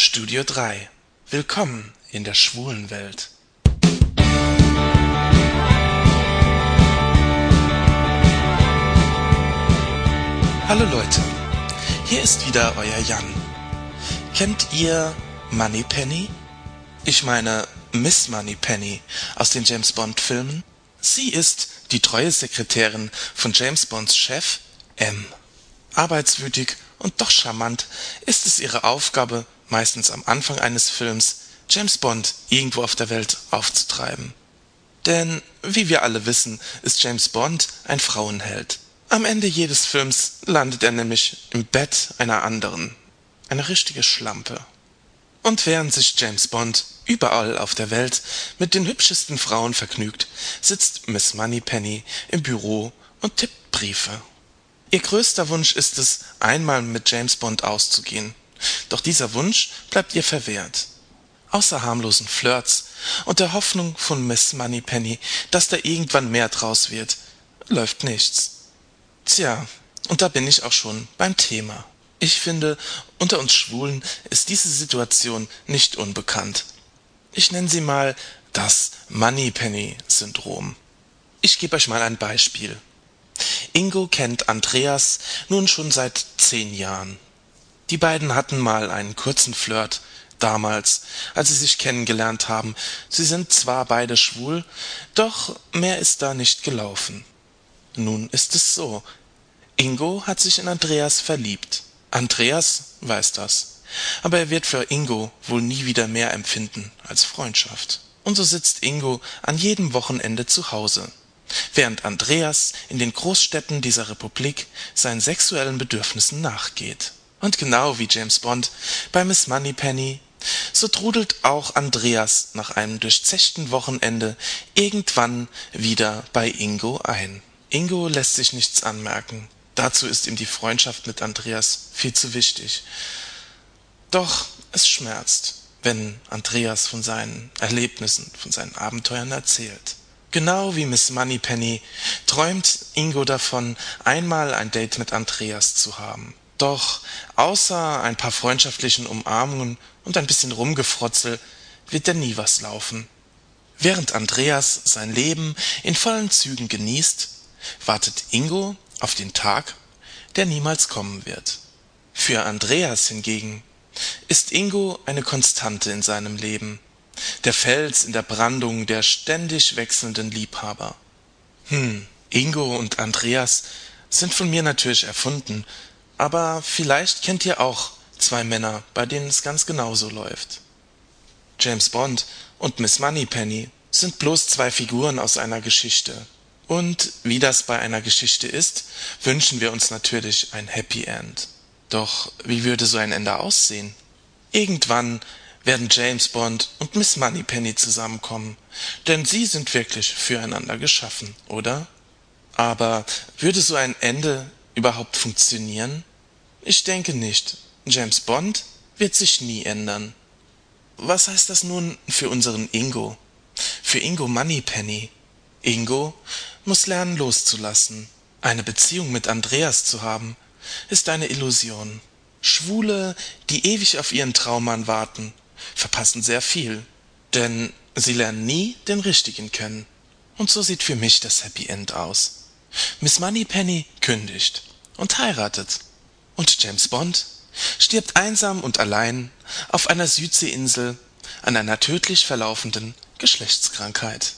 Studio 3 Willkommen in der schwulen Welt. Hallo Leute, hier ist wieder euer Jan. Kennt ihr Moneypenny? Ich meine Miss Moneypenny aus den James Bond Filmen. Sie ist die treue Sekretärin von James Bonds Chef M. Arbeitswütig und doch charmant ist es ihre Aufgabe, meistens am Anfang eines Films, James Bond irgendwo auf der Welt aufzutreiben. Denn, wie wir alle wissen, ist James Bond ein Frauenheld. Am Ende jedes Films landet er nämlich im Bett einer anderen. Eine richtige Schlampe. Und während sich James Bond überall auf der Welt mit den hübschesten Frauen vergnügt, sitzt Miss Moneypenny im Büro und tippt Briefe. Ihr größter Wunsch ist es, einmal mit James Bond auszugehen. Doch dieser Wunsch bleibt ihr verwehrt. Außer harmlosen Flirts und der Hoffnung von Miss Moneypenny, dass da irgendwann mehr draus wird, läuft nichts. Tja, und da bin ich auch schon beim Thema. Ich finde, unter uns Schwulen ist diese Situation nicht unbekannt. Ich nenne sie mal das Moneypenny-Syndrom. Ich gebe euch mal ein Beispiel. Ingo kennt Andreas nun schon seit zehn Jahren. Die beiden hatten mal einen kurzen Flirt, damals, als sie sich kennengelernt haben. Sie sind zwar beide schwul, doch mehr ist da nicht gelaufen. Nun ist es so. Ingo hat sich in Andreas verliebt. Andreas weiß das. Aber er wird für Ingo wohl nie wieder mehr empfinden als Freundschaft. Und so sitzt Ingo an jedem Wochenende zu Hause, während Andreas in den Großstädten dieser Republik seinen sexuellen Bedürfnissen nachgeht. Und genau wie James Bond bei Miss Moneypenny, so trudelt auch Andreas nach einem durchzechten Wochenende irgendwann wieder bei Ingo ein. Ingo lässt sich nichts anmerken. Dazu ist ihm die Freundschaft mit Andreas viel zu wichtig. Doch es schmerzt, wenn Andreas von seinen Erlebnissen, von seinen Abenteuern erzählt. Genau wie Miss Moneypenny träumt Ingo davon, einmal ein Date mit Andreas zu haben. Doch außer ein paar freundschaftlichen Umarmungen und ein bisschen Rumgefrotzel wird da nie was laufen. Während Andreas sein Leben in vollen Zügen genießt, wartet Ingo auf den Tag, der niemals kommen wird. Für Andreas hingegen ist Ingo eine Konstante in seinem Leben, der Fels in der Brandung der ständig wechselnden Liebhaber. Hm, Ingo und Andreas sind von mir natürlich erfunden, aber vielleicht kennt ihr auch zwei Männer, bei denen es ganz genauso läuft. James Bond und Miss Moneypenny sind bloß zwei Figuren aus einer Geschichte. Und wie das bei einer Geschichte ist, wünschen wir uns natürlich ein Happy End. Doch wie würde so ein Ende aussehen? Irgendwann werden James Bond und Miss Moneypenny zusammenkommen, denn sie sind wirklich füreinander geschaffen, oder? Aber würde so ein Ende überhaupt funktionieren? Ich denke nicht. James Bond wird sich nie ändern. Was heißt das nun für unseren Ingo? Für Ingo Moneypenny? Ingo muss lernen loszulassen. Eine Beziehung mit Andreas zu haben, ist eine Illusion. Schwule, die ewig auf ihren Traummann warten, verpassen sehr viel, denn sie lernen nie den richtigen kennen. Und so sieht für mich das Happy End aus. Miss Moneypenny kündigt und heiratet. Und James Bond stirbt einsam und allein auf einer Südseeinsel an einer tödlich verlaufenden Geschlechtskrankheit.